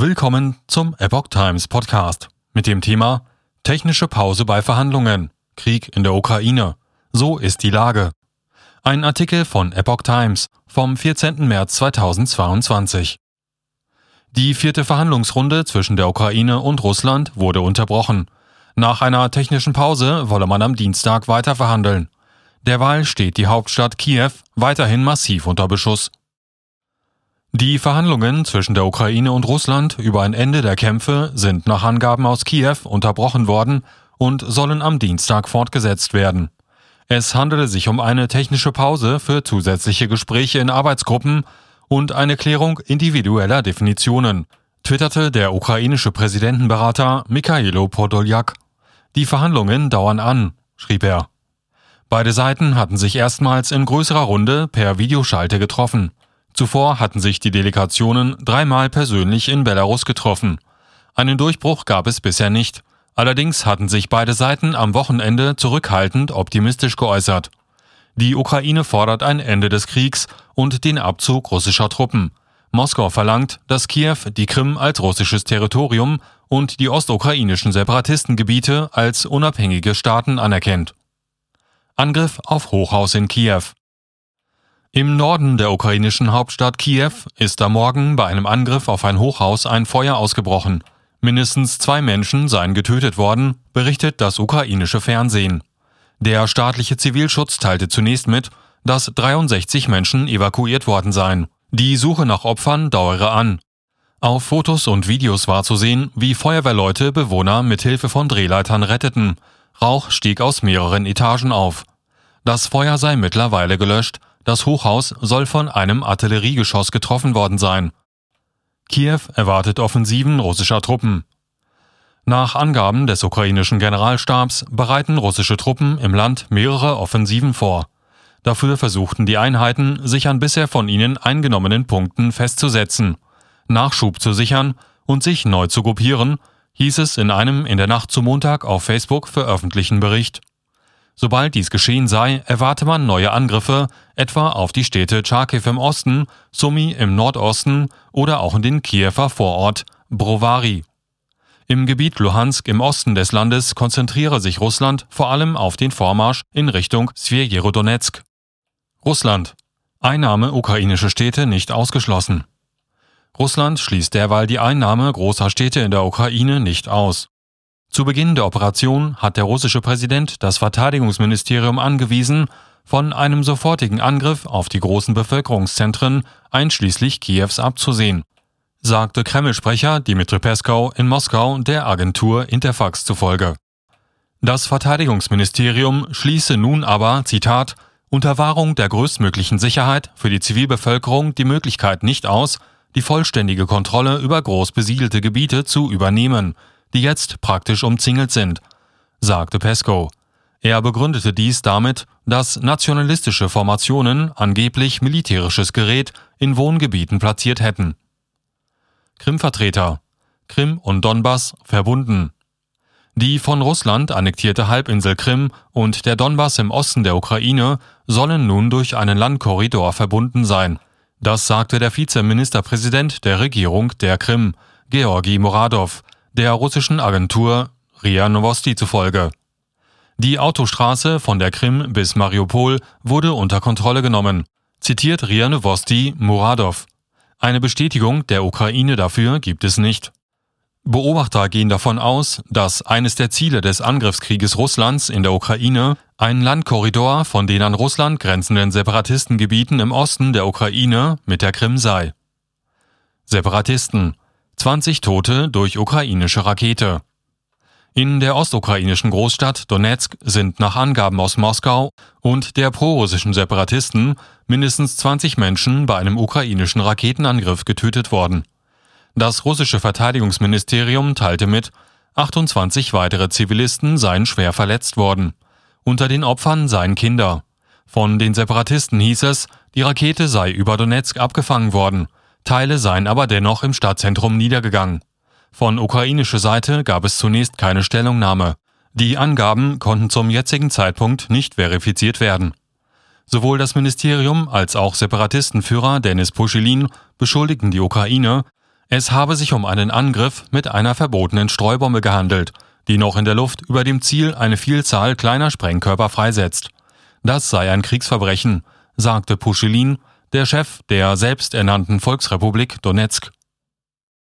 Willkommen zum Epoch Times Podcast mit dem Thema Technische Pause bei Verhandlungen. Krieg in der Ukraine. So ist die Lage. Ein Artikel von Epoch Times vom 14. März 2022. Die vierte Verhandlungsrunde zwischen der Ukraine und Russland wurde unterbrochen. Nach einer technischen Pause wolle man am Dienstag weiter verhandeln. Derweil steht die Hauptstadt Kiew weiterhin massiv unter Beschuss. Die Verhandlungen zwischen der Ukraine und Russland über ein Ende der Kämpfe sind nach Angaben aus Kiew unterbrochen worden und sollen am Dienstag fortgesetzt werden. Es handele sich um eine technische Pause für zusätzliche Gespräche in Arbeitsgruppen und eine Klärung individueller Definitionen, twitterte der ukrainische Präsidentenberater Mikhailo Podoljak. Die Verhandlungen dauern an, schrieb er. Beide Seiten hatten sich erstmals in größerer Runde per Videoschalte getroffen. Zuvor hatten sich die Delegationen dreimal persönlich in Belarus getroffen. Einen Durchbruch gab es bisher nicht. Allerdings hatten sich beide Seiten am Wochenende zurückhaltend optimistisch geäußert. Die Ukraine fordert ein Ende des Kriegs und den Abzug russischer Truppen. Moskau verlangt, dass Kiew die Krim als russisches Territorium und die ostukrainischen Separatistengebiete als unabhängige Staaten anerkennt. Angriff auf Hochhaus in Kiew. Im Norden der ukrainischen Hauptstadt Kiew ist am Morgen bei einem Angriff auf ein Hochhaus ein Feuer ausgebrochen. Mindestens zwei Menschen seien getötet worden, berichtet das ukrainische Fernsehen. Der staatliche Zivilschutz teilte zunächst mit, dass 63 Menschen evakuiert worden seien. Die Suche nach Opfern dauere an. Auf Fotos und Videos war zu sehen, wie Feuerwehrleute Bewohner mit Hilfe von Drehleitern retteten. Rauch stieg aus mehreren Etagen auf. Das Feuer sei mittlerweile gelöscht, das Hochhaus soll von einem Artilleriegeschoss getroffen worden sein. Kiew erwartet Offensiven russischer Truppen. Nach Angaben des ukrainischen Generalstabs bereiten russische Truppen im Land mehrere Offensiven vor. Dafür versuchten die Einheiten, sich an bisher von ihnen eingenommenen Punkten festzusetzen, Nachschub zu sichern und sich neu zu gruppieren, hieß es in einem in der Nacht zu Montag auf Facebook veröffentlichten Bericht. Sobald dies geschehen sei, erwarte man neue Angriffe, etwa auf die Städte Charkiw im Osten, Sumy im Nordosten oder auch in den Kiewer Vorort Brovary. Im Gebiet Luhansk im Osten des Landes konzentriere sich Russland vor allem auf den Vormarsch in Richtung Svjerodonetsk. Russland. Einnahme ukrainischer Städte nicht ausgeschlossen. Russland schließt derweil die Einnahme großer Städte in der Ukraine nicht aus. Zu Beginn der Operation hat der russische Präsident das Verteidigungsministerium angewiesen, von einem sofortigen Angriff auf die großen Bevölkerungszentren einschließlich Kiews abzusehen, sagte Kreml-Sprecher Dmitri Peskau in Moskau der Agentur Interfax zufolge. Das Verteidigungsministerium schließe nun aber, Zitat, unter Wahrung der größtmöglichen Sicherheit für die Zivilbevölkerung die Möglichkeit nicht aus, die vollständige Kontrolle über groß besiedelte Gebiete zu übernehmen, die jetzt praktisch umzingelt sind, sagte Pesco. Er begründete dies damit, dass nationalistische Formationen angeblich militärisches Gerät in Wohngebieten platziert hätten. Krim-Vertreter Krim und Donbass verbunden. Die von Russland annektierte Halbinsel Krim und der Donbass im Osten der Ukraine sollen nun durch einen Landkorridor verbunden sein. Das sagte der Vizeministerpräsident der Regierung der Krim, Georgi Moradow, der russischen Agentur RIA Novosti zufolge. Die Autostraße von der Krim bis Mariupol wurde unter Kontrolle genommen, zitiert RIA Novosti Muradov. Eine Bestätigung der Ukraine dafür gibt es nicht. Beobachter gehen davon aus, dass eines der Ziele des Angriffskrieges Russlands in der Ukraine ein Landkorridor von den an Russland grenzenden Separatistengebieten im Osten der Ukraine mit der Krim sei. Separatisten 20 Tote durch ukrainische Rakete. In der ostukrainischen Großstadt Donetsk sind nach Angaben aus Moskau und der prorussischen Separatisten mindestens 20 Menschen bei einem ukrainischen Raketenangriff getötet worden. Das russische Verteidigungsministerium teilte mit, 28 weitere Zivilisten seien schwer verletzt worden. Unter den Opfern seien Kinder. Von den Separatisten hieß es, die Rakete sei über Donetsk abgefangen worden. Teile seien aber dennoch im Stadtzentrum niedergegangen. Von ukrainischer Seite gab es zunächst keine Stellungnahme. Die Angaben konnten zum jetzigen Zeitpunkt nicht verifiziert werden. Sowohl das Ministerium als auch Separatistenführer Denis Puschilin beschuldigten die Ukraine, Es habe sich um einen Angriff mit einer verbotenen Streubombe gehandelt, die noch in der Luft über dem Ziel eine Vielzahl kleiner Sprengkörper freisetzt. Das sei ein Kriegsverbrechen, sagte Puschelin, der Chef der selbsternannten Volksrepublik Donetsk.